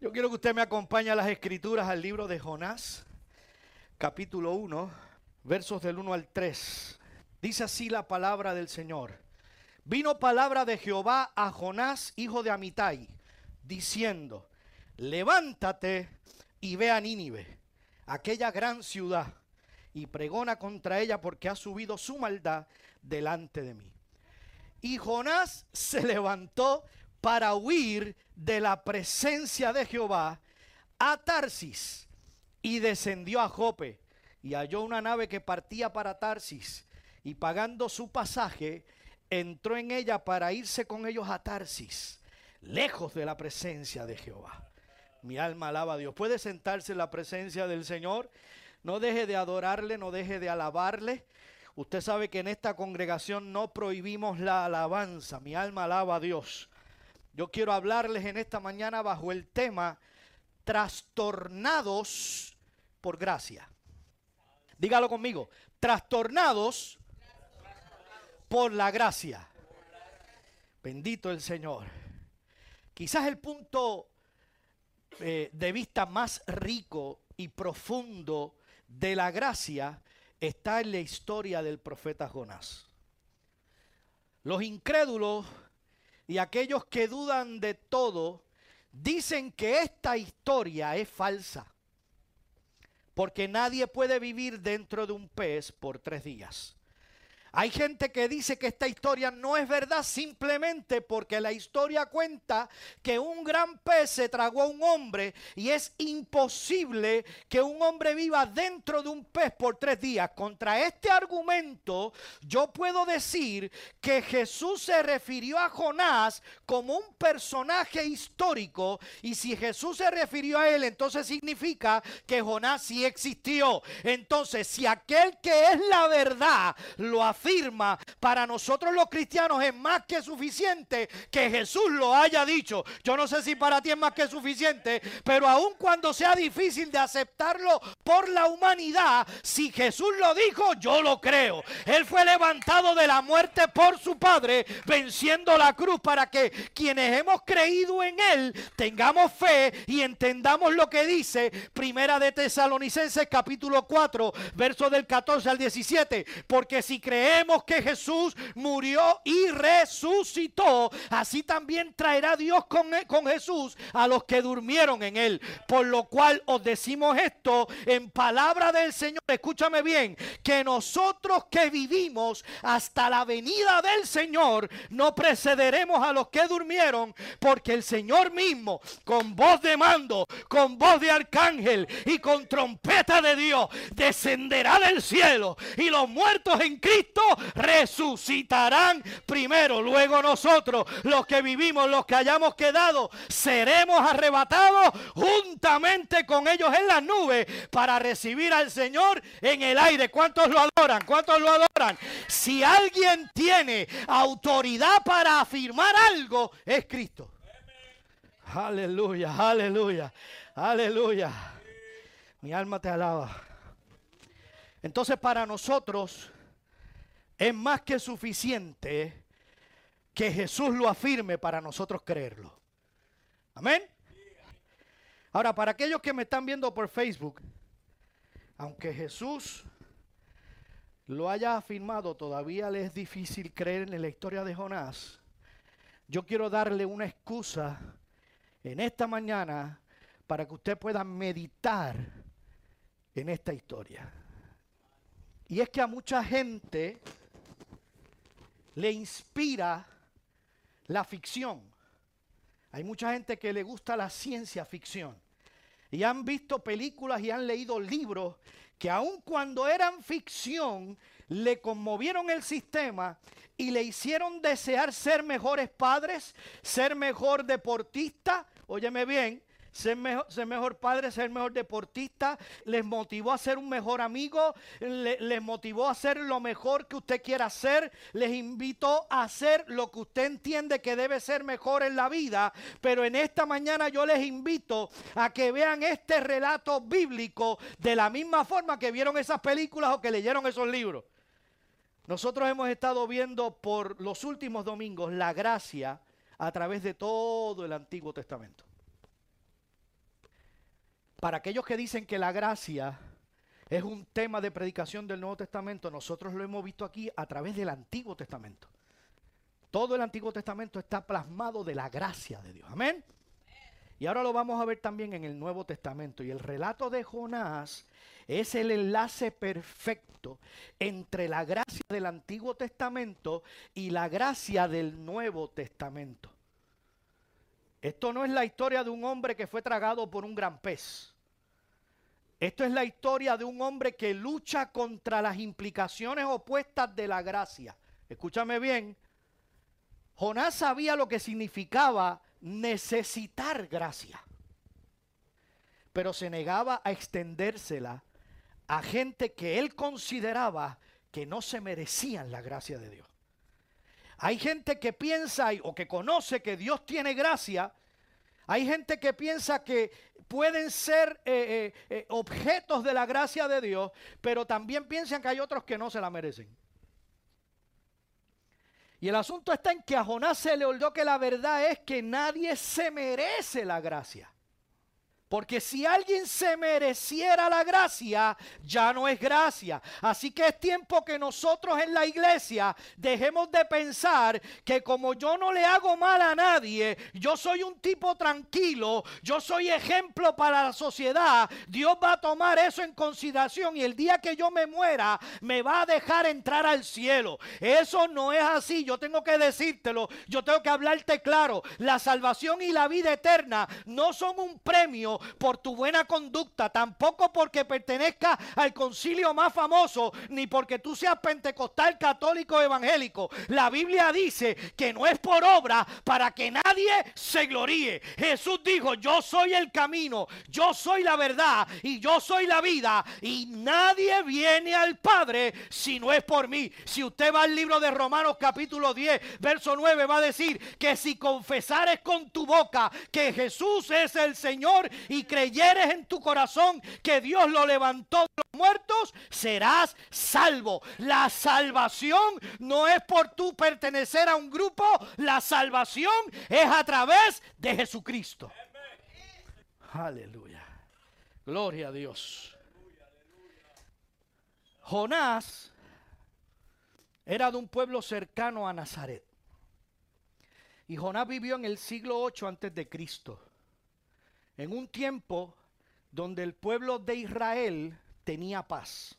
Yo quiero que usted me acompañe a las escrituras al libro de Jonás, capítulo 1, versos del 1 al 3. Dice así la palabra del Señor. Vino palabra de Jehová a Jonás, hijo de Amitai, diciendo, levántate y ve a Nínive, aquella gran ciudad, y pregona contra ella porque ha subido su maldad delante de mí. Y Jonás se levantó para huir de la presencia de Jehová a Tarsis y descendió a Jope y halló una nave que partía para Tarsis y pagando su pasaje entró en ella para irse con ellos a Tarsis, lejos de la presencia de Jehová. Mi alma alaba a Dios. ¿Puede sentarse en la presencia del Señor? No deje de adorarle, no deje de alabarle. Usted sabe que en esta congregación no prohibimos la alabanza. Mi alma alaba a Dios. Yo quiero hablarles en esta mañana bajo el tema trastornados por gracia. Dígalo conmigo, trastornados por la gracia. Bendito el Señor. Quizás el punto eh, de vista más rico y profundo de la gracia está en la historia del profeta Jonás. Los incrédulos y aquellos que dudan de todo dicen que esta historia es falsa. Porque nadie puede vivir dentro de un pez por tres días. Hay gente que dice que esta historia no es verdad simplemente porque la historia cuenta que un gran pez se tragó a un hombre y es imposible que un hombre viva dentro de un pez por tres días. Contra este argumento yo puedo decir que Jesús se refirió a Jonás como un personaje histórico y si Jesús se refirió a él entonces significa que Jonás sí existió. Entonces si aquel que es la verdad lo afirma, afirma para nosotros los cristianos es más que suficiente que Jesús lo haya dicho. Yo no sé si para ti es más que suficiente, pero aun cuando sea difícil de aceptarlo por la humanidad, si Jesús lo dijo, yo lo creo. Él fue levantado de la muerte por su Padre, venciendo la cruz para que quienes hemos creído en Él tengamos fe y entendamos lo que dice Primera de Tesalonicenses capítulo 4, verso del 14 al 17. Porque si creemos que Jesús murió y resucitó, así también traerá Dios con, con Jesús a los que durmieron en él. Por lo cual os decimos esto en palabra del Señor. Escúchame bien, que nosotros que vivimos hasta la venida del Señor no precederemos a los que durmieron, porque el Señor mismo, con voz de mando, con voz de arcángel y con trompeta de Dios, descenderá del cielo y los muertos en Cristo resucitarán primero. Luego nosotros, los que vivimos, los que hayamos quedado, seremos arrebatados juntamente con ellos en las nubes para recibir al Señor en el aire. ¿Cuántos lo adoran? ¿Cuántos lo adoran? Si alguien tiene autoridad para afirmar algo, es Cristo. Aleluya, aleluya, aleluya. Mi alma te alaba. Entonces para nosotros es más que suficiente que Jesús lo afirme para nosotros creerlo. Amén. Ahora, para aquellos que me están viendo por Facebook, aunque Jesús lo haya afirmado, todavía les es difícil creer en la historia de Jonás. Yo quiero darle una excusa en esta mañana para que usted pueda meditar en esta historia. Y es que a mucha gente le inspira la ficción. Hay mucha gente que le gusta la ciencia ficción. Y han visto películas y han leído libros que aun cuando eran ficción, le conmovieron el sistema y le hicieron desear ser mejores padres, ser mejor deportista, óyeme bien, ser mejor, padre, ser mejor deportista, les motivó a ser un mejor amigo, les motivó a hacer lo mejor que usted quiera hacer, les invitó a hacer lo que usted entiende que debe ser mejor en la vida, pero en esta mañana yo les invito a que vean este relato bíblico de la misma forma que vieron esas películas o que leyeron esos libros. Nosotros hemos estado viendo por los últimos domingos la gracia a través de todo el Antiguo Testamento. Para aquellos que dicen que la gracia es un tema de predicación del Nuevo Testamento, nosotros lo hemos visto aquí a través del Antiguo Testamento. Todo el Antiguo Testamento está plasmado de la gracia de Dios. Amén. Y ahora lo vamos a ver también en el Nuevo Testamento. Y el relato de Jonás es el enlace perfecto entre la gracia del Antiguo Testamento y la gracia del Nuevo Testamento. Esto no es la historia de un hombre que fue tragado por un gran pez. Esto es la historia de un hombre que lucha contra las implicaciones opuestas de la gracia. Escúchame bien. Jonás sabía lo que significaba necesitar gracia, pero se negaba a extendérsela a gente que él consideraba que no se merecían la gracia de Dios. Hay gente que piensa o que conoce que Dios tiene gracia. Hay gente que piensa que pueden ser eh, eh, eh, objetos de la gracia de Dios, pero también piensan que hay otros que no se la merecen. Y el asunto está en que a Jonás se le olvidó que la verdad es que nadie se merece la gracia. Porque si alguien se mereciera la gracia, ya no es gracia. Así que es tiempo que nosotros en la iglesia dejemos de pensar que como yo no le hago mal a nadie, yo soy un tipo tranquilo, yo soy ejemplo para la sociedad, Dios va a tomar eso en consideración y el día que yo me muera me va a dejar entrar al cielo. Eso no es así, yo tengo que decírtelo, yo tengo que hablarte claro. La salvación y la vida eterna no son un premio por tu buena conducta, tampoco porque pertenezca al concilio más famoso, ni porque tú seas pentecostal, católico, evangélico. La Biblia dice que no es por obra para que nadie se gloríe. Jesús dijo, yo soy el camino, yo soy la verdad y yo soy la vida y nadie viene al Padre si no es por mí. Si usted va al libro de Romanos capítulo 10, verso 9, va a decir que si confesares con tu boca que Jesús es el Señor y creyeres en tu corazón que Dios lo levantó de los muertos, serás salvo. La salvación no es por tú pertenecer a un grupo, la salvación es a través de Jesucristo. Aleluya. Gloria a Dios. Jonás era de un pueblo cercano a Nazaret. Y Jonás vivió en el siglo 8 antes de Cristo en un tiempo donde el pueblo de Israel tenía paz.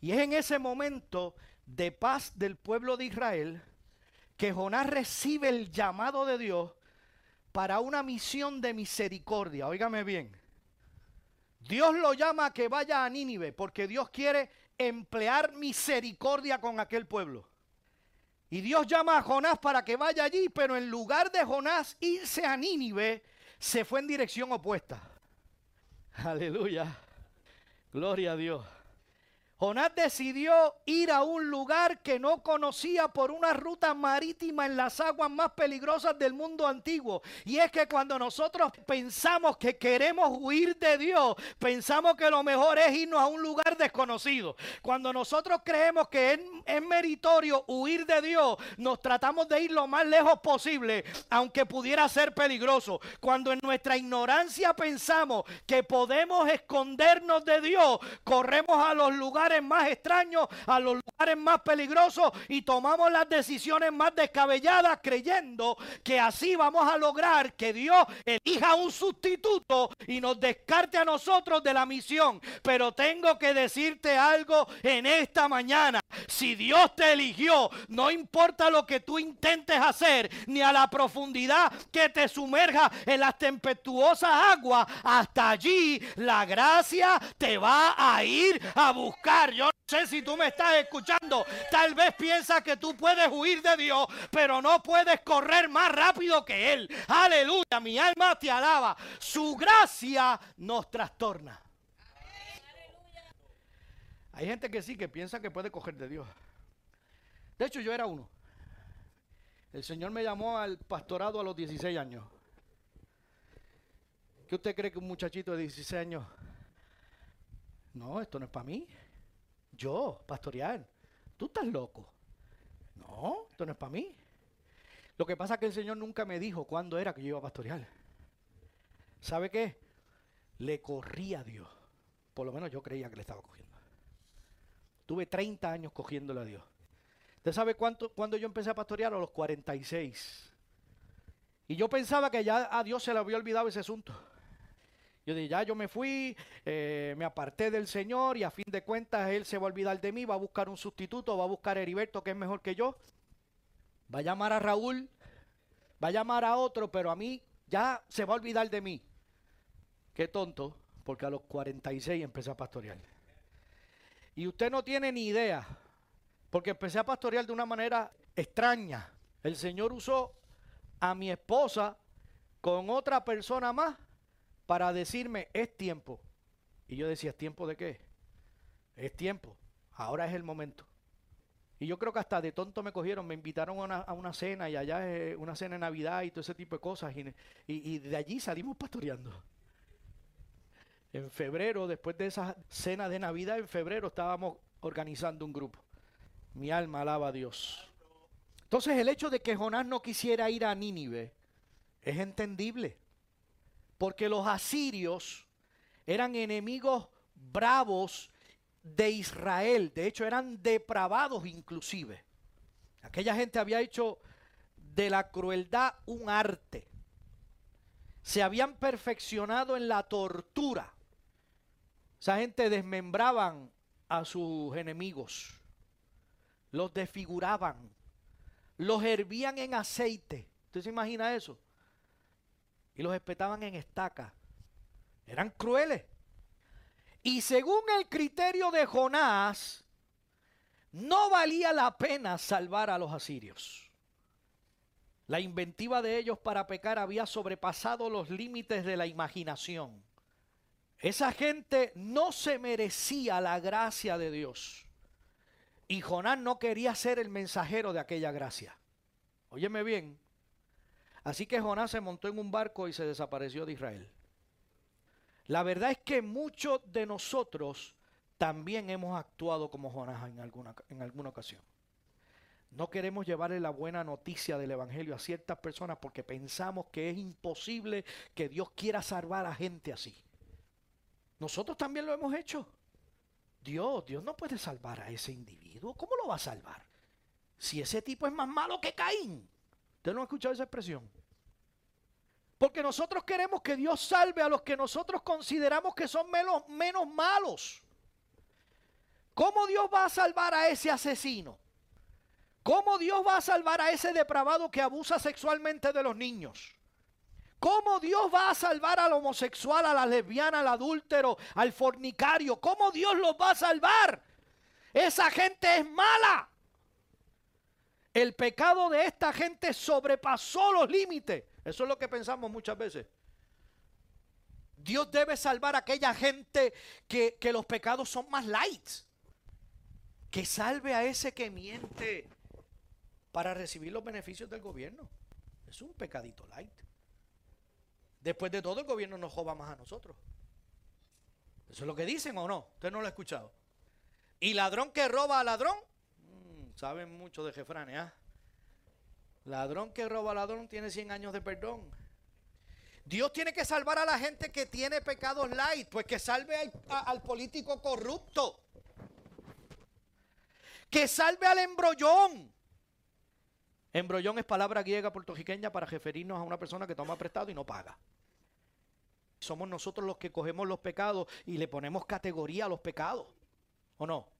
Y es en ese momento de paz del pueblo de Israel que Jonás recibe el llamado de Dios para una misión de misericordia. Óigame bien. Dios lo llama a que vaya a Nínive porque Dios quiere emplear misericordia con aquel pueblo. Y Dios llama a Jonás para que vaya allí, pero en lugar de Jonás irse a Nínive, se fue en dirección opuesta. Aleluya. Gloria a Dios. Jonás decidió ir a un lugar que no conocía por una ruta marítima en las aguas más peligrosas del mundo antiguo. Y es que cuando nosotros pensamos que queremos huir de Dios, pensamos que lo mejor es irnos a un lugar desconocido. Cuando nosotros creemos que es, es meritorio huir de Dios, nos tratamos de ir lo más lejos posible, aunque pudiera ser peligroso. Cuando en nuestra ignorancia pensamos que podemos escondernos de Dios, corremos a los lugares más extraños, a los lugares más peligrosos y tomamos las decisiones más descabelladas creyendo que así vamos a lograr que Dios elija un sustituto y nos descarte a nosotros de la misión. Pero tengo que decirte algo en esta mañana. Si Dios te eligió, no importa lo que tú intentes hacer, ni a la profundidad que te sumerja en las tempestuosas aguas, hasta allí la gracia te va a ir a buscar. Yo sé si tú me estás escuchando, tal vez piensas que tú puedes huir de Dios, pero no puedes correr más rápido que Él. Aleluya, mi alma te alaba. Su gracia nos trastorna. Hay gente que sí, que piensa que puede coger de Dios. De hecho, yo era uno. El Señor me llamó al pastorado a los 16 años. ¿Qué usted cree que un muchachito de 16 años? No, esto no es para mí. Yo, pastorear. Tú estás loco. No, esto no es para mí. Lo que pasa es que el Señor nunca me dijo cuándo era que yo iba a pastorear. ¿Sabe qué? Le corría a Dios. Por lo menos yo creía que le estaba cogiendo. Tuve 30 años cogiéndole a Dios. ¿Usted sabe cuánto, cuándo yo empecé a pastorear? A los 46. Y yo pensaba que ya a Dios se le había olvidado ese asunto. Yo dije, ya yo me fui, eh, me aparté del Señor y a fin de cuentas Él se va a olvidar de mí, va a buscar un sustituto, va a buscar a Heriberto que es mejor que yo, va a llamar a Raúl, va a llamar a otro, pero a mí ya se va a olvidar de mí. Qué tonto, porque a los 46 empecé a pastorear. Y usted no tiene ni idea, porque empecé a pastorear de una manera extraña. El Señor usó a mi esposa con otra persona más para decirme, es tiempo. Y yo decía, ¿es tiempo de qué? Es tiempo, ahora es el momento. Y yo creo que hasta de tonto me cogieron, me invitaron a una, cena y allá es una cena de Navidad y todo ese tipo de cosas. Y, y de allí salimos pastoreando. En febrero, después de esa cena de Navidad, en febrero estábamos organizando un grupo. Mi alma alaba a Dios. Entonces el hecho de que Jonás no quisiera ir a Nínive es entendible. Porque los asirios eran enemigos bravos de Israel. De hecho, eran depravados inclusive. Aquella gente había hecho de la crueldad un arte. Se habían perfeccionado en la tortura. Esa gente desmembraban a sus enemigos. Los desfiguraban. Los hervían en aceite. ¿Usted se imagina eso? Y los espetaban en estaca. Eran crueles. Y según el criterio de Jonás, no valía la pena salvar a los asirios. La inventiva de ellos para pecar había sobrepasado los límites de la imaginación. Esa gente no se merecía la gracia de Dios. Y Jonás no quería ser el mensajero de aquella gracia. Óyeme bien, Así que Jonás se montó en un barco y se desapareció de Israel. La verdad es que muchos de nosotros también hemos actuado como Jonás en alguna, en alguna ocasión. No queremos llevarle la buena noticia del Evangelio a ciertas personas porque pensamos que es imposible que Dios quiera salvar a gente así. Nosotros también lo hemos hecho. Dios, Dios no puede salvar a ese individuo. ¿Cómo lo va a salvar? Si ese tipo es más malo que Caín. ¿Usted no ha escuchado esa expresión? Porque nosotros queremos que Dios salve a los que nosotros consideramos que son menos, menos malos. ¿Cómo Dios va a salvar a ese asesino? ¿Cómo Dios va a salvar a ese depravado que abusa sexualmente de los niños? ¿Cómo Dios va a salvar al homosexual, a la lesbiana, al adúltero, al fornicario? ¿Cómo Dios los va a salvar? Esa gente es mala. El pecado de esta gente sobrepasó los límites. Eso es lo que pensamos muchas veces. Dios debe salvar a aquella gente que, los pecados son más light. Que salve a ese que miente para recibir los beneficios del gobierno. Es un pecadito light. Después de todo, el gobierno nos joba más a nosotros. ¿Eso es lo que dicen o no? Usted no lo ha escuchado. Y ladrón que roba a ladrón, Saben mucho de Jefrane, ¿ah? Ladrón que roba a ladrón tiene 100 años de perdón. Dios tiene que salvar a la gente que tiene pecados light, pues que salve al, político corrupto. Que salve al embrollón. Embrollón es palabra griega puertorriqueña para referirnos a una persona que toma prestado y no paga. Somos nosotros los que cogemos los pecados y le ponemos categoría a los pecados. ¿O no?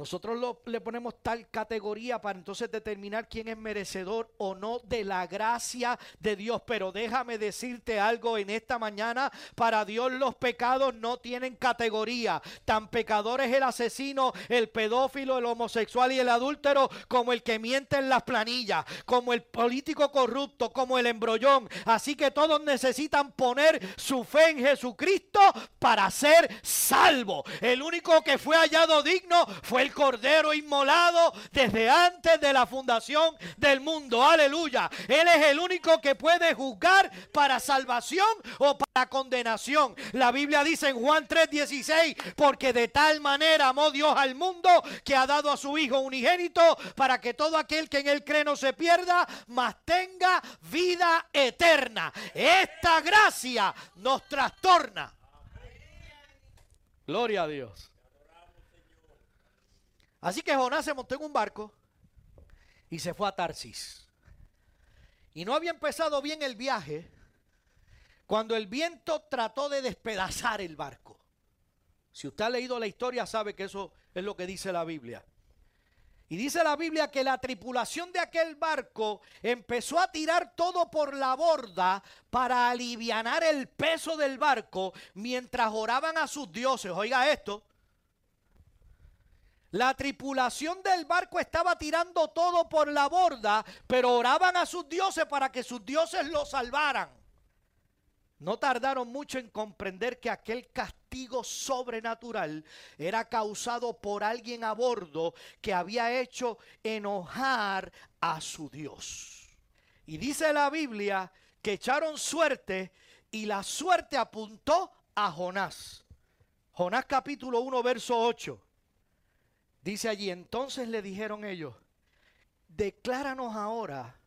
Nosotros le ponemos tal categoría para entonces determinar quién es merecedor o no de la gracia de Dios. Pero déjame decirte algo en esta mañana. Para Dios los pecados no tienen categoría. Tan pecador es el asesino, el pedófilo, el homosexual y el adúltero como el que miente en las planillas, como el político corrupto, como el embrollón. Así que todos necesitan poner su fe en Jesucristo para ser salvo. El único que fue hallado digno fue el cordero inmolado desde antes de la fundación del mundo. Aleluya. Él es el único que puede juzgar para salvación o para condenación. La Biblia dice en Juan 3:16, porque de tal manera amó Dios al mundo que ha dado a su Hijo unigénito para que todo aquel que en él cree no se pierda, mas tenga vida eterna. Esta gracia nos trastorna. Gloria a Dios. Así que Jonás se montó en un barco y se fue a Tarsis. Y no había empezado bien el viaje cuando el viento trató de despedazar el barco. Si usted ha leído la historia sabe que eso es lo que dice la Biblia. Y dice la Biblia que la tripulación de aquel barco empezó a tirar todo por la borda para aliviar el peso del barco mientras oraban a sus dioses. Oiga esto. La tripulación del barco estaba tirando todo por la borda, pero oraban a sus dioses para que sus dioses lo salvaran. No tardaron mucho en comprender que aquel castigo sobrenatural era causado por alguien a bordo que había hecho enojar a su Dios. Y dice la Biblia que echaron suerte y la suerte apuntó a Jonás. Jonás capítulo 1, verso 8. Dice allí, entonces le dijeron ellos, decláranos ahora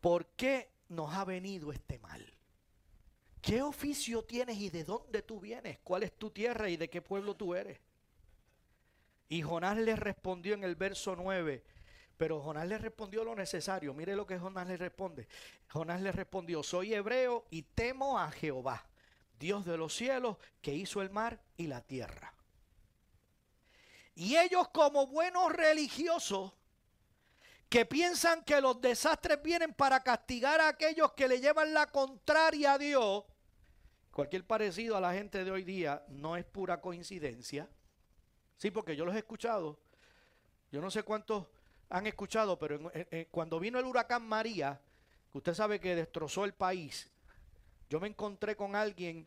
por qué nos ha venido este mal. ¿Qué oficio tienes y de dónde tú vienes? ¿Cuál es tu tierra y de qué pueblo tú eres? Y Jonás le respondió en el verso 9, pero Jonás le respondió lo necesario. Mire lo que Jonás le responde. Jonás le respondió, soy hebreo y temo a Jehová, Dios de los cielos, que hizo el mar y la tierra. Y ellos como buenos religiosos que piensan que los desastres vienen para castigar a aquellos que le llevan la contraria a Dios, cualquier parecido a la gente de hoy día no es pura coincidencia. Sí, porque yo los he escuchado. Yo no sé cuántos han escuchado, pero cuando vino el huracán María, que usted sabe que destrozó el país, yo me encontré con alguien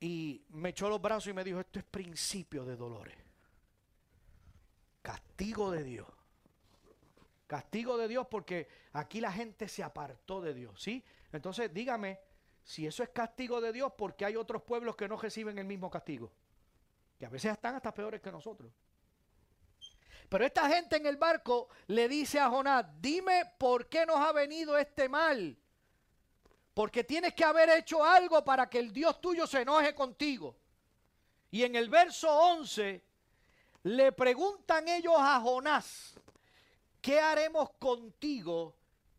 y me echó los brazos y me dijo, esto es principio de dolores. Castigo de Dios. Castigo de Dios porque aquí la gente se apartó de Dios, ¿sí? Entonces dígame, si eso es castigo de Dios, ¿por qué hay otros pueblos que no reciben el mismo castigo? Que a veces están hasta peores que nosotros. Pero esta gente en el barco le dice a Jonás, dime por qué nos ha venido este mal. Porque tienes que haber hecho algo para que el Dios tuyo se enoje contigo. Y en el verso 11 le preguntan ellos a Jonás, ¿qué haremos contigo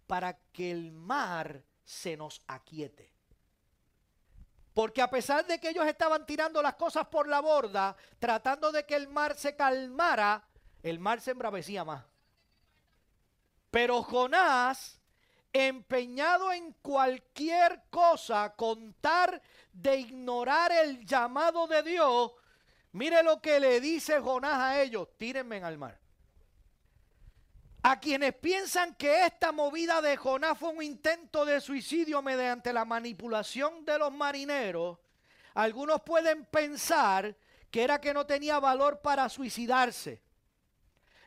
para que el mar se nos aquiete? Porque a pesar de que ellos estaban tirando las cosas por la borda, tratando de que el mar se calmara, el mar se embravecía más. Pero Jonás, empeñado en cualquier cosa, contar de ignorar el llamado de Dios, Mire lo que le dice Jonás a ellos, tírenme al mar. A quienes piensan que esta movida de Jonás fue un intento de suicidio mediante la manipulación de los marineros, algunos pueden pensar que era que no tenía valor para suicidarse.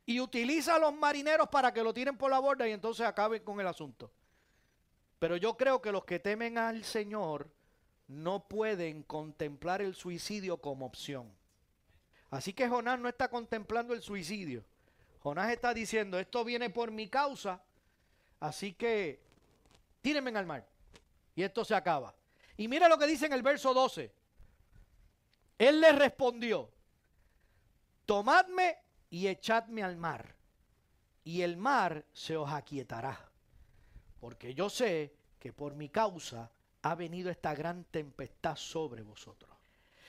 Y utiliza a los marineros para que lo tiren por la borda y entonces acaben con el asunto. Pero yo creo que los que temen al Señor no pueden contemplar el suicidio como opción. Así que Jonás no está contemplando el suicidio. Jonás está diciendo, esto viene por mi causa, así que tírenme al mar. Y esto se acaba. Y mira lo que dice en el verso 12. Él le respondió, tomadme y echadme al mar, y el mar se os aquietará, porque yo sé que por mi causa ha venido esta gran tempestad sobre vosotros.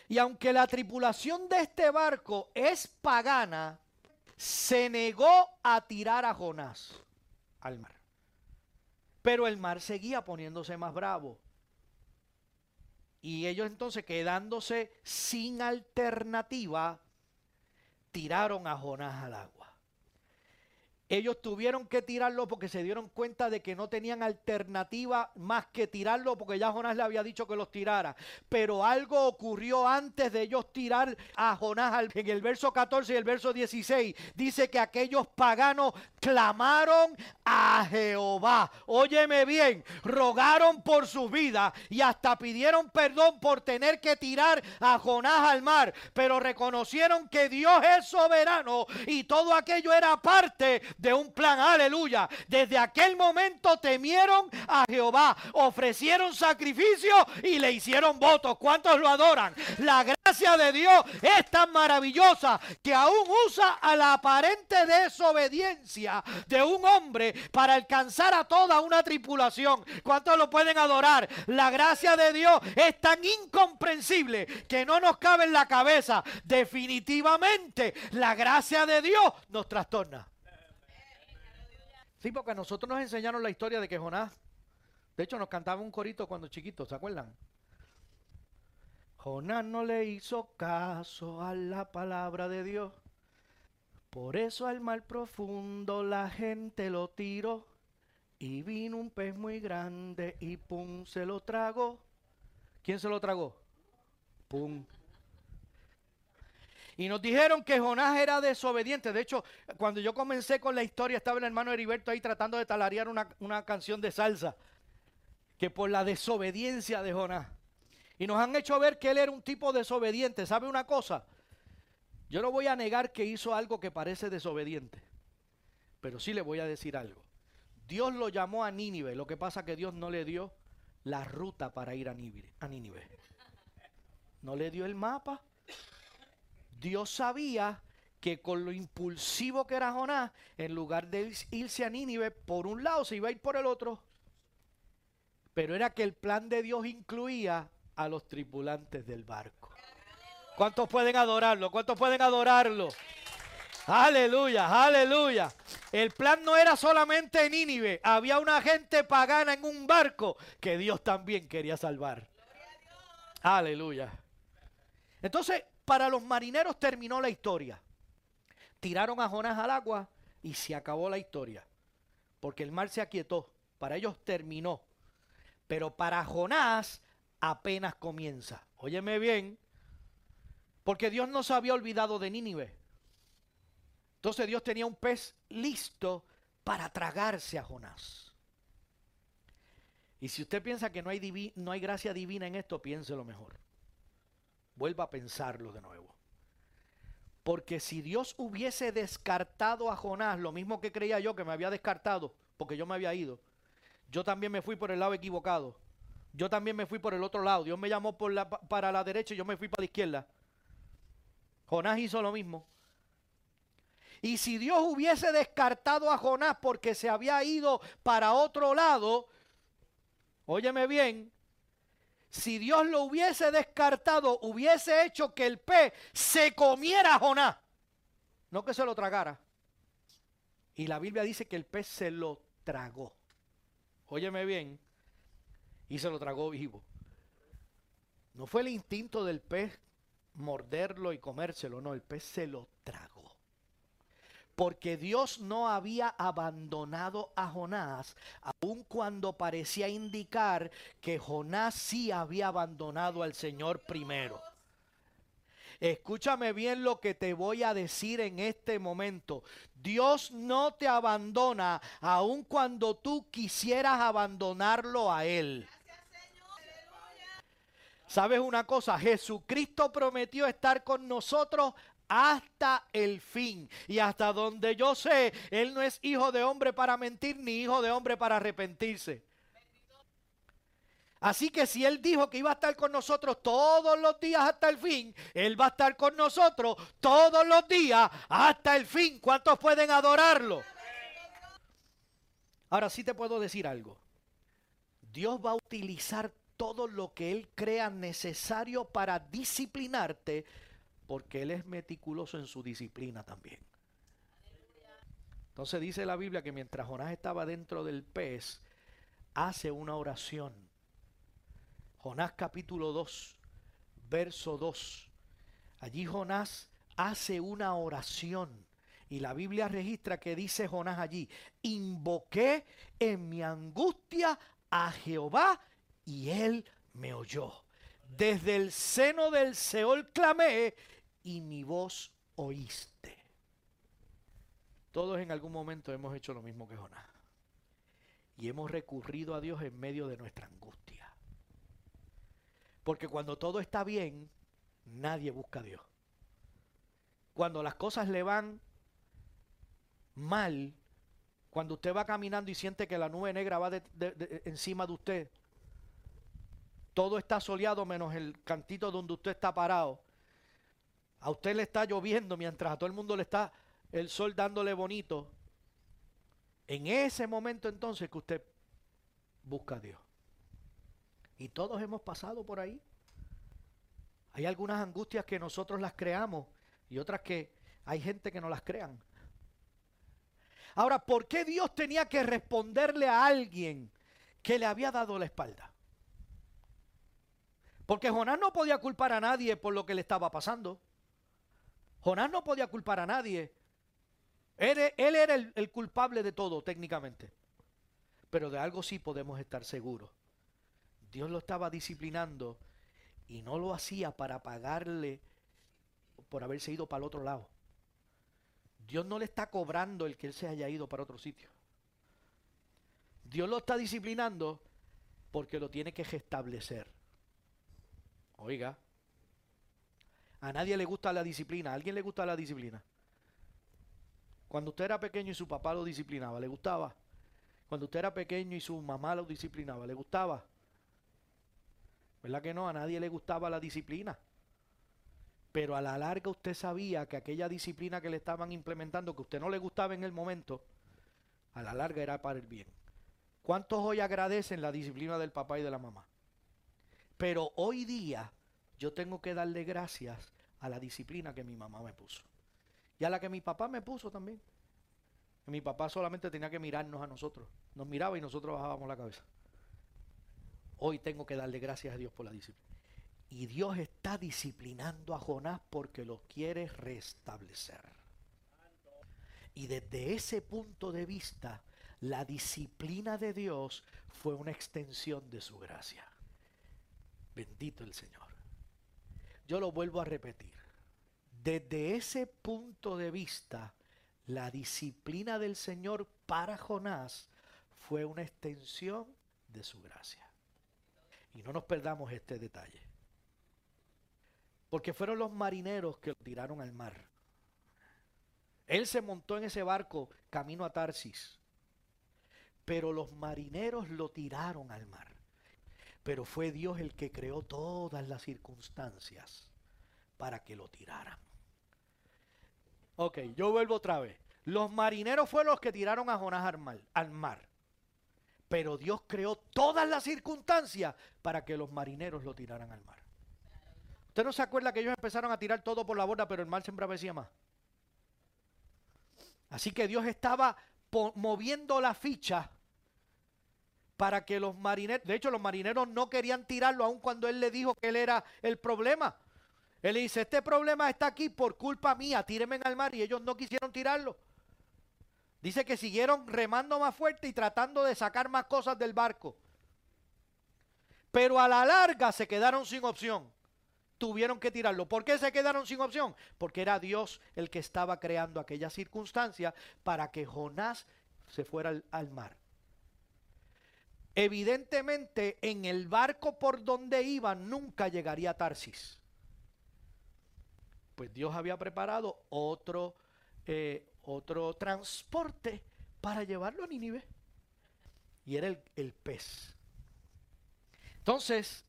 Y aunque la tripulación de este barco es pagana, se negó a tirar a Jonás al mar. Pero el mar seguía poniéndose más bravo. Y ellos entonces quedándose sin alternativa, tiraron a Jonás al agua. Ellos tuvieron que tirarlo porque se dieron cuenta de que no tenían alternativa más que tirarlo porque ya Jonás le había dicho que los tirara. Pero algo ocurrió antes de ellos tirar a Jonás. En el verso 14 y el verso 16 dice que aquellos paganos clamaron a Jehová. Óyeme bien, rogaron por su vida y hasta pidieron perdón por tener que tirar a Jonás al mar. Pero reconocieron que Dios es soberano y todo aquello era parte de un plan, aleluya. Desde aquel momento temieron a Jehová, ofrecieron sacrificio y le hicieron votos. ¿Cuántos lo adoran? La gracia de Dios es tan maravillosa que aún usa a la aparente desobediencia de un hombre para alcanzar a toda una tripulación. ¿Cuántos lo pueden adorar? La gracia de Dios es tan incomprensible que no nos cabe en la cabeza. Definitivamente la gracia de Dios nos trastorna. Sí, porque nosotros nos enseñaron la historia de que Jonás, de hecho nos cantaba un corito cuando chiquitos, ¿se acuerdan? Jonás no le hizo caso a la palabra de Dios. Por eso al mar profundo la gente lo tiró. Y vino un pez muy grande y pum, se lo tragó. ¿Quién se lo tragó? Pum. Y nos dijeron que Jonás era desobediente. De hecho, cuando yo comencé con la historia, estaba el hermano Heriberto ahí tratando de talarear una, una canción de salsa. Que por la desobediencia de Jonás. Y nos han hecho ver que él era un tipo desobediente. ¿Sabe una cosa? Yo no voy a negar que hizo algo que parece desobediente. Pero sí le voy a decir algo. Dios lo llamó a Nínive. Lo que pasa que Dios no le dio la ruta para ir a Nínive. No le dio el mapa. Dios sabía que con lo impulsivo que era Jonás, en lugar de irse a Nínive por un lado, se iba a ir por el otro. Pero era que el plan de Dios incluía a los tripulantes del barco. ¿Cuántos pueden adorarlo? ¿Cuántos pueden adorarlo? Aleluya, aleluya. El plan no era solamente en Nínive, había una gente pagana en un barco que Dios también quería salvar. Aleluya. Entonces, para los marineros terminó la historia. Tiraron a Jonás al agua y se acabó la historia. Porque el mar se aquietó. Para ellos terminó. Pero para Jonás apenas comienza. Óyeme bien. Porque Dios no se había olvidado de Nínive. Entonces Dios tenía un pez listo para tragarse a Jonás. Y si usted piensa que no hay, no hay gracia divina en esto, piénselo mejor. Vuelva a pensarlo de nuevo. Porque si Dios hubiese descartado a Jonás, lo mismo que creía yo que me había descartado, porque yo me había ido, yo también me fui por el lado equivocado. Yo también me fui por el otro lado. Dios me llamó para la derecha y yo me fui para la izquierda. Jonás hizo lo mismo. Y si Dios hubiese descartado a Jonás porque se había ido para otro lado, óyeme bien, si Dios lo hubiese descartado, hubiese hecho que el pez se comiera a Jonás, no que se lo tragara. Y la Biblia dice que el pez se lo tragó. Óyeme bien, y se lo tragó vivo. No fue el instinto del pez morderlo y comérselo, no, el pez se lo tragó porque Dios no había abandonado a Jonás, aun cuando parecía indicar que Jonás sí había abandonado al Señor primero. Escúchame bien lo que te voy a decir en este momento. Dios no te abandona aun cuando tú quisieras abandonarlo a Él. ¿Sabes una cosa? Jesucristo prometió estar con nosotros hasta el fin. Y hasta donde yo sé, Él no es hijo de hombre para mentir, ni hijo de hombre para arrepentirse. Así que si Él dijo que iba a estar con nosotros todos los días hasta el fin, Él va a estar con nosotros todos los días hasta el fin. ¿Cuántos pueden adorarlo? Ahora sí te puedo decir algo. Dios va a utilizar todo lo que Él crea necesario para disciplinarte porque Él es meticuloso en su disciplina también. Entonces dice la Biblia que mientras Jonás estaba dentro del pez, hace una oración. Jonás capítulo 2, verso 2. Allí Jonás hace una oración. Y la Biblia registra que dice Jonás allí, invoqué en mi angustia a Jehová y él me oyó. Desde el seno del Seol clamé y mi voz oíste. Todos en algún momento hemos hecho lo mismo que Jonás. Y hemos recurrido a Dios en medio de nuestra angustia. Porque cuando todo está bien, nadie busca a Dios. Cuando las cosas le van mal, cuando usted va caminando y siente que la nube negra va encima de usted, todo está soleado menos el cantito donde usted está parado. A usted le está lloviendo mientras a todo el mundo le está el sol dándole bonito. En ese momento entonces que usted busca a Dios. Y todos hemos pasado por ahí. Hay algunas angustias que nosotros las creamos y otras que hay gente que no las crean. Ahora, ¿por qué Dios tenía que responderle a alguien que le había dado la espalda? Porque Jonás no podía culpar a nadie por lo que le estaba pasando. Jonás no podía culpar a nadie. Él, era el, el culpable de todo, técnicamente. Pero de algo sí podemos estar seguros. Dios lo estaba disciplinando y no lo hacía para pagarle por haberse ido para el otro lado. Dios no le está cobrando el que él se haya ido para otro sitio. Dios lo está disciplinando porque lo tiene que restablecer. Oiga, a nadie le gusta la disciplina. ¿A alguien le gusta la disciplina? Cuando usted era pequeño y su papá lo disciplinaba, ¿le gustaba? Cuando usted era pequeño y su mamá lo disciplinaba, ¿le gustaba? ¿Verdad que no? A nadie le gustaba la disciplina. Pero a la larga usted sabía que aquella disciplina que le estaban implementando, que usted no le gustaba en el momento, a la larga era para el bien. ¿Cuántos hoy agradecen la disciplina del papá y de la mamá? Pero hoy día yo tengo que darle gracias a la disciplina que mi mamá me puso. Y a la que mi papá me puso también. Mi papá solamente tenía que mirarnos a nosotros. Nos miraba y nosotros bajábamos la cabeza. Hoy tengo que darle gracias a Dios por la disciplina. Y Dios está disciplinando a Jonás porque lo quiere restablecer. Y desde ese punto de vista, la disciplina de Dios fue una extensión de su gracia. Bendito el Señor. Yo lo vuelvo a repetir. Desde ese punto de vista, la disciplina del Señor para Jonás fue una extensión de su gracia. Y no nos perdamos este detalle. Porque fueron los marineros que lo tiraron al mar. Él se montó en ese barco camino a Tarsis. Pero los marineros lo tiraron al mar. Pero fue Dios el que creó todas las circunstancias para que lo tiraran. Ok, yo vuelvo otra vez. Los marineros fueron los que tiraron a Jonás al mar, al mar. Pero Dios creó todas las circunstancias para que los marineros lo tiraran al mar. ¿Usted no se acuerda que ellos empezaron a tirar todo por la borda, pero el mar se embravecía más? Así que Dios estaba moviendo la ficha para que los marineros, de hecho los marineros no querían tirarlo aun cuando él le dijo que él era el problema. Él dice, este problema está aquí por culpa mía, tírenme al mar y ellos no quisieron tirarlo. Dice que siguieron remando más fuerte y tratando de sacar más cosas del barco. Pero a la larga se quedaron sin opción. Tuvieron que tirarlo. ¿Por qué se quedaron sin opción? Porque era Dios el que estaba creando aquella circunstancia para que Jonás se fuera al, al mar. Evidentemente en el barco por donde iba nunca llegaría a Tarsis. Pues Dios había preparado otro, eh, otro transporte para llevarlo a Nínive. Y era el, el pez. Entonces,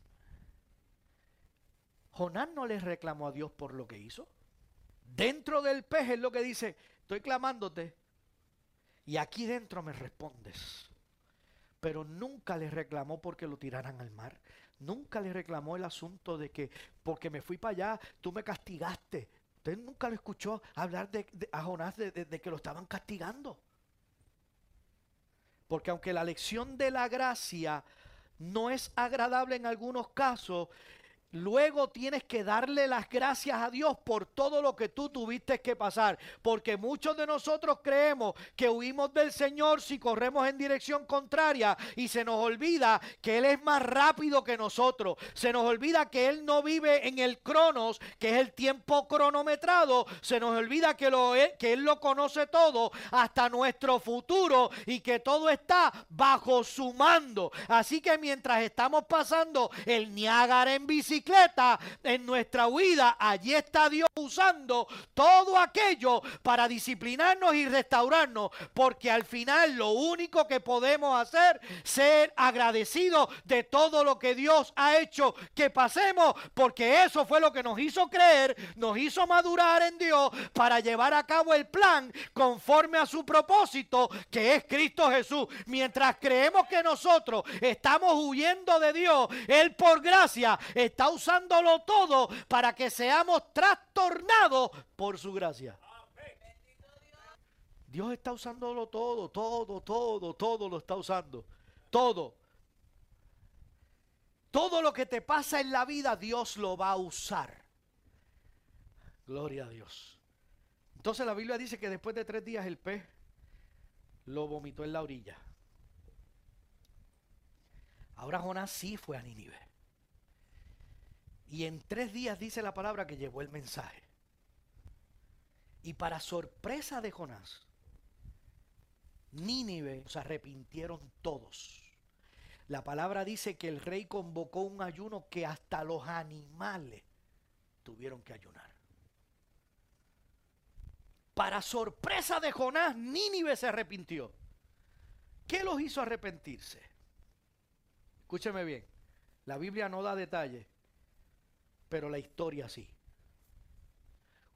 Jonás no le reclamó a Dios por lo que hizo. Dentro del pez es lo que dice, estoy clamándote y aquí dentro me respondes pero nunca le reclamó porque lo tiraran al mar nunca le reclamó el asunto de que porque me fui para allá, tú me castigaste. Usted nunca lo escuchó hablar de, de a Jonás de que lo estaban castigando. Porque aunque la lección de la gracia no es agradable en algunos casos, Luego tienes que darle las gracias a Dios por todo lo que tú tuviste que pasar. Porque muchos de nosotros creemos que huimos del Señor si corremos en dirección contraria y se nos olvida que Él es más rápido que nosotros. Se nos olvida que Él no vive en el cronos, que es el tiempo cronometrado. Se nos olvida que, lo, que Él lo conoce todo hasta nuestro futuro y que todo está bajo su mando. Así que mientras estamos pasando el Niágara en en nuestra huida, allí está Dios usando todo aquello para disciplinarnos y restaurarnos, porque al final lo único que podemos hacer ser agradecidos de todo lo que Dios ha hecho que pasemos, porque eso fue lo que nos hizo creer, nos hizo madurar en Dios para llevar a cabo el plan conforme a su propósito, que es Cristo Jesús. Mientras creemos que nosotros estamos huyendo de Dios, Él por gracia está usándolo todo para que seamos trastornados por su gracia. Dios está usándolo todo, todo, todo, todo lo está usando. Todo. Todo lo que te pasa en la vida, Dios lo va a usar. Gloria a Dios. Entonces la Biblia dice que después de tres días el pez lo vomitó en la orilla. Ahora Jonás sí fue a Nínive. Y en tres días dice la palabra que llevó el mensaje. Y para sorpresa de Jonás, Nínive se arrepintieron todos. La palabra dice que el rey convocó un ayuno que hasta los animales tuvieron que ayunar. Para sorpresa de Jonás, Nínive se arrepintió. ¿Qué los hizo arrepentirse? Escúcheme bien, la Biblia no da detalles, pero la historia sí.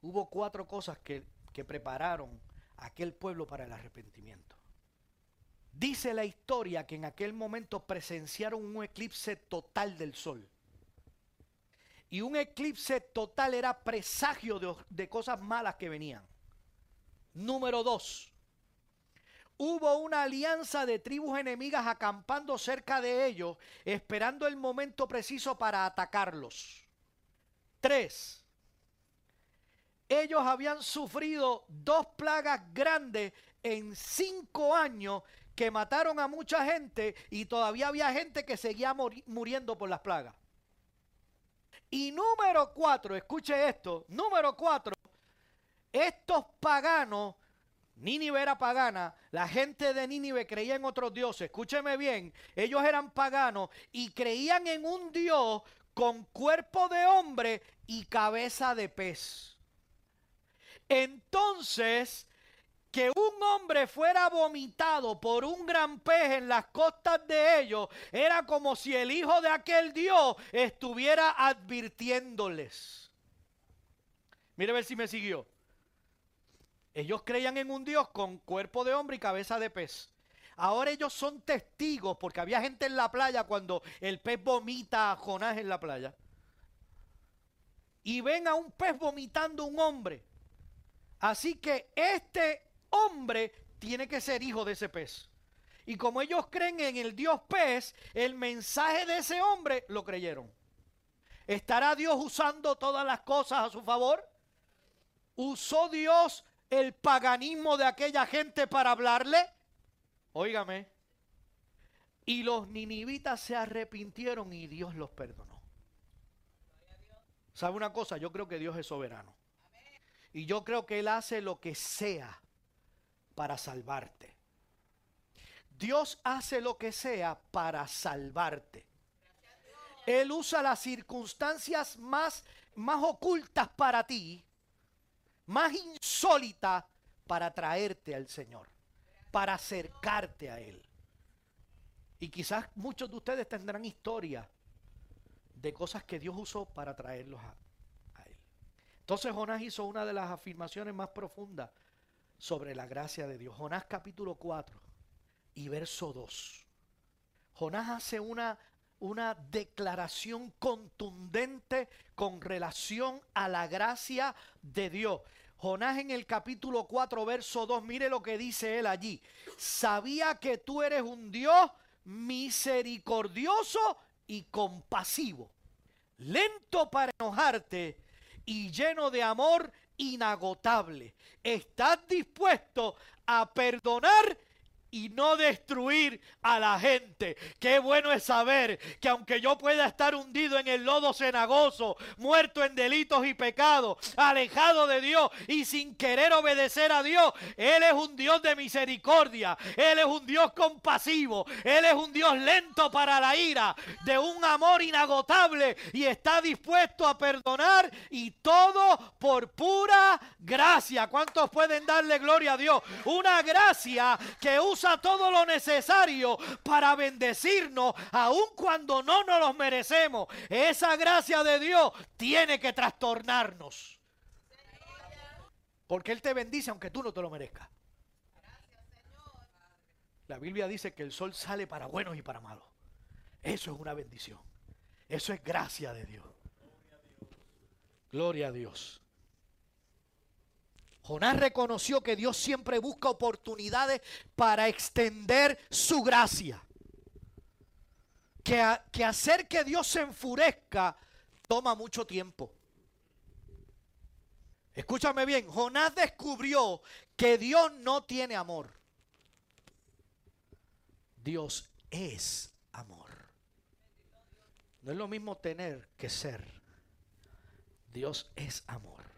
Hubo cuatro cosas que, que prepararon a aquel pueblo para el arrepentimiento. Dice la historia que en aquel momento presenciaron un eclipse total del sol. Y un eclipse total era presagio de, de, cosas malas que venían. Número dos, hubo una alianza de tribus enemigas acampando cerca de ellos, esperando el momento preciso para atacarlos. Tres, ellos habían sufrido dos plagas grandes en cinco años que mataron a mucha gente y todavía había gente que seguía muriendo por las plagas. Y número cuatro, escuche esto, número cuatro, estos paganos, Nínive era pagana, la gente de Nínive creía en otros dioses, escúcheme bien, ellos eran paganos y creían en un dios con cuerpo de hombre y cabeza de pez. Entonces, que un hombre fuera vomitado por un gran pez en las costas de ellos, era como si el hijo de aquel Dios estuviera advirtiéndoles. Mire a ver si me siguió. Ellos creían en un Dios con cuerpo de hombre y cabeza de pez. Ahora ellos son testigos porque había gente en la playa cuando el pez vomita a Jonás en la playa. Y ven a un pez vomitando un hombre. Así que este hombre tiene que ser hijo de ese pez. Y como ellos creen en el Dios pez, el mensaje de ese hombre lo creyeron. ¿Estará Dios usando todas las cosas a su favor? ¿Usó Dios el paganismo de aquella gente para hablarle? Óigame. Y los ninivitas se arrepintieron y Dios los perdonó. ¿Sabe una cosa? Yo creo que Dios es soberano. Y yo creo que Él hace lo que sea para salvarte. Dios hace lo que sea para salvarte. Él usa las circunstancias más, más ocultas para ti, más insólitas para traerte al Señor para acercarte a Él. Y quizás muchos de ustedes tendrán historia de cosas que Dios usó para traerlos a, Él. Entonces Jonás hizo una de las afirmaciones más profundas sobre la gracia de Dios. Jonás capítulo 4 y verso 2. Jonás hace una, una declaración contundente con relación a la gracia de Dios. Jonás en el capítulo 4, verso 2, mire lo que dice él allí. Sabía que tú eres un Dios misericordioso y compasivo, lento para enojarte y lleno de amor inagotable. Estás dispuesto a perdonar y no destruir a la gente. Qué bueno es saber que aunque yo pueda estar hundido en el lodo cenagoso, muerto en delitos y pecados, alejado de Dios y sin querer obedecer a Dios, Él es un Dios de misericordia, Él es un Dios compasivo, Él es un Dios lento para la ira, de un amor inagotable y está dispuesto a perdonar y todo por pura gracia. ¿Cuántos pueden darle gloria a Dios? Una gracia que usa todo lo necesario para bendecirnos, aun cuando no nos los merecemos. Esa gracia de Dios tiene que trastornarnos. Porque Él te bendice aunque tú no te lo merezcas. La Biblia dice que el sol sale para buenos y para malos. Eso es una bendición. Eso es gracia de Dios. Gloria a Dios. Jonás reconoció que Dios siempre busca oportunidades para extender su gracia. Que, hacer que Dios se enfurezca toma mucho tiempo. Escúchame bien, Jonás descubrió que Dios no tiene amor. Dios es amor. No es lo mismo tener que ser. Dios es amor.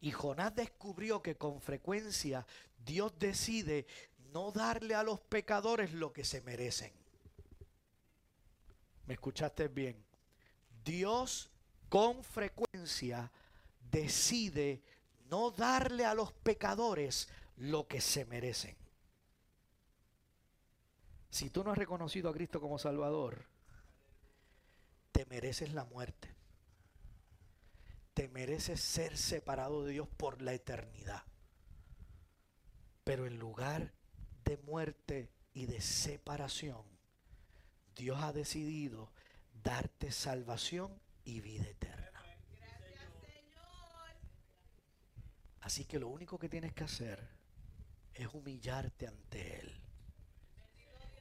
Y Jonás descubrió que con frecuencia Dios decide no darle a los pecadores lo que se merecen. ¿Me escuchaste bien? Dios con frecuencia decide no darle a los pecadores lo que se merecen. Si tú no has reconocido a Cristo como Salvador, te mereces la muerte te mereces ser separado de Dios por la eternidad. Pero en lugar de muerte y de separación, Dios ha decidido darte salvación y vida eterna. Así que lo único que tienes que hacer es humillarte ante Él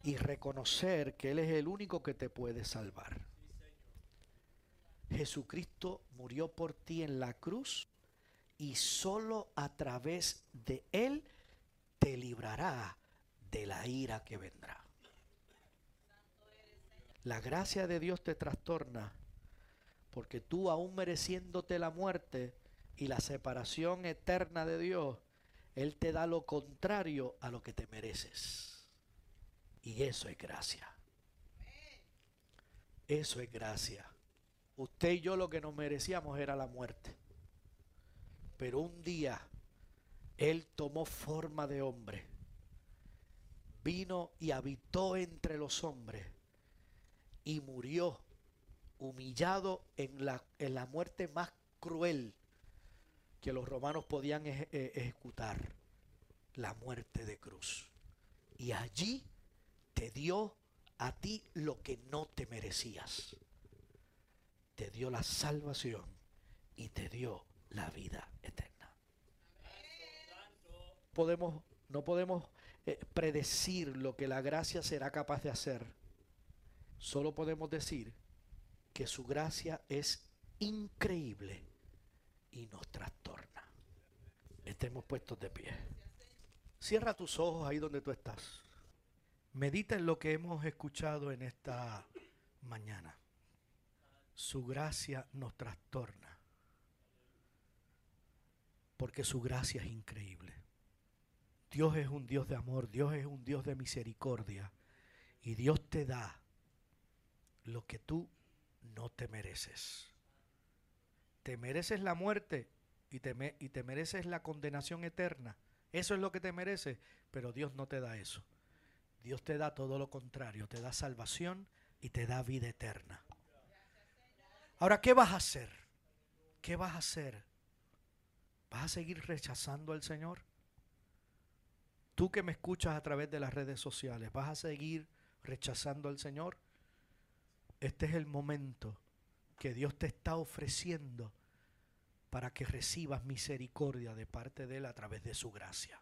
y reconocer que Él es el único que te puede salvar. Jesucristo murió por ti en la cruz y solo a través de Él te librará de la ira que vendrá. La gracia de Dios te trastorna porque tú aún mereciéndote la muerte y la separación eterna de Dios, Él te da lo contrario a lo que te mereces. Y eso es gracia. Eso es gracia. Usted y yo lo que nos merecíamos era la muerte. Pero un día Él tomó forma de hombre, vino y habitó entre los hombres y murió humillado en la, en la muerte más cruel que los romanos podían eh, ejecutar, la muerte de cruz. Y allí te dio a ti lo que no te merecías te dio la salvación y te dio la vida eterna. Podemos, no podemos eh, predecir lo que la gracia será capaz de hacer. Solo podemos decir que su gracia es increíble y nos trastorna. Estemos puestos de pie. Cierra tus ojos ahí donde tú estás. Medita en lo que hemos escuchado en esta mañana su gracia nos trastorna. Porque su gracia es increíble. Dios es un Dios de amor, Dios es un Dios de misericordia. Y Dios te da lo que tú no te mereces. Te mereces la muerte y te, y te mereces la condenación eterna. Eso es lo que te mereces, pero Dios no te da eso. Dios te da todo lo contrario, te da salvación y te da vida eterna. Ahora, ¿qué vas a hacer? ¿Qué vas a hacer? ¿Vas a seguir rechazando al Señor? Tú que me escuchas a través de las redes sociales, ¿vas a seguir rechazando al Señor? Este es el momento que Dios te está ofreciendo para que recibas misericordia de parte de Él a través de su gracia.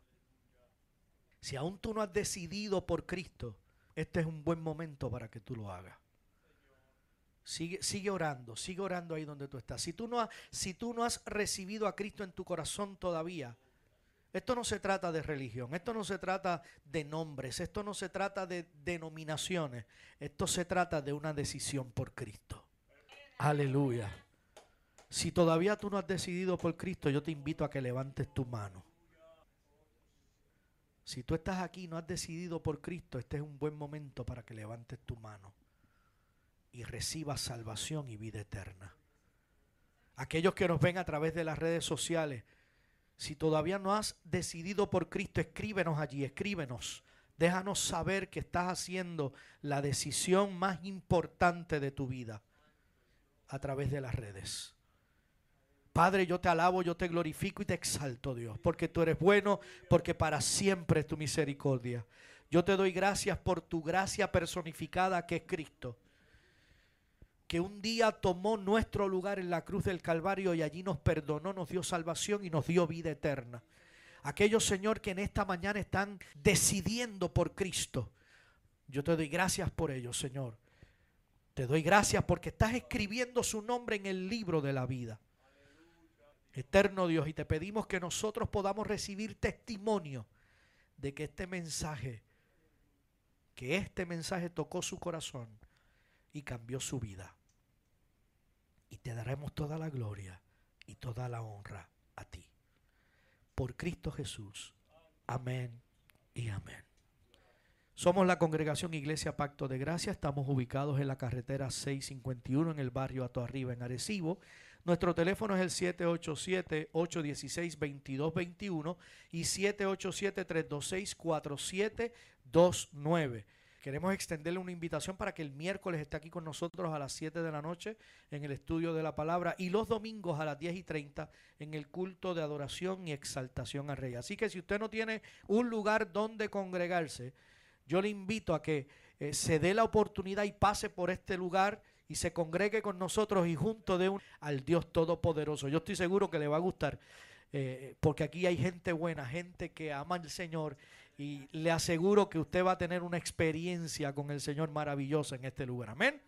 Si aún tú no has decidido por Cristo, este es un buen momento para que tú lo hagas. Sigue, orando, sigue orando ahí donde tú estás. Si tú, no si tú no has recibido a Cristo en tu corazón todavía, esto no se trata de religión, esto no se trata de nombres, esto no se trata de denominaciones, esto se trata de una decisión por Cristo. Aleluya. Si todavía tú no has decidido por Cristo, yo te invito a que levantes tu mano. Si tú estás aquí y no has decidido por Cristo, este es un buen momento para que levantes tu mano y recibas salvación y vida eterna. Aquellos que nos ven a través de las redes sociales, si todavía no has decidido por Cristo, escríbenos allí, escríbenos. Déjanos saber que estás haciendo la decisión más importante de tu vida a través de las redes. Padre, yo te alabo, yo te glorifico y te exalto, Dios, porque tú eres bueno, porque para siempre es tu misericordia. Yo te doy gracias por tu gracia personificada que es Cristo, que un día tomó nuestro lugar en la cruz del Calvario y allí nos perdonó, nos dio salvación y nos dio vida eterna. Aquellos, Señor, que en esta mañana están decidiendo por Cristo, yo te doy gracias por ellos, Señor. Te doy gracias porque estás escribiendo su nombre en el libro de la vida. Eterno Dios, y te pedimos que nosotros podamos recibir testimonio de que este mensaje, que este mensaje tocó su corazón y cambió su vida. Y te daremos toda la gloria y toda la honra a ti. Por Cristo Jesús. Amén y amén. Somos la congregación Iglesia Pacto de Gracia. Estamos ubicados en la carretera 651 en el barrio Ato Arriba en Arecibo. Nuestro teléfono es el 787-816-2221 y 787-326-4729. Queremos extenderle una invitación para que el miércoles esté aquí con nosotros a las 7 de la noche en el estudio de la palabra y los domingos a las 10 y 30 en el culto de adoración y exaltación al Rey. Así que si usted no tiene un lugar donde congregarse, yo le invito a que eh, se dé la oportunidad y pase por este lugar y se congregue con nosotros y junto de un al Dios Todopoderoso. Yo estoy seguro que le va a gustar, eh, porque aquí hay gente buena, gente que ama al Señor y le aseguro que usted va a tener una experiencia con el Señor maravillosa en este lugar. Amén.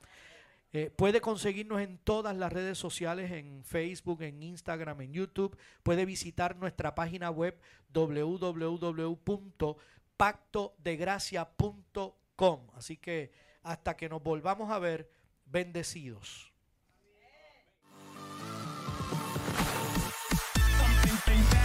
Eh, puede conseguirnos en todas las redes sociales, en Facebook, en Instagram, en YouTube. Puede visitar nuestra página web www.pactodegracia.com. Así que hasta que nos volvamos a ver, bendecidos. Amén.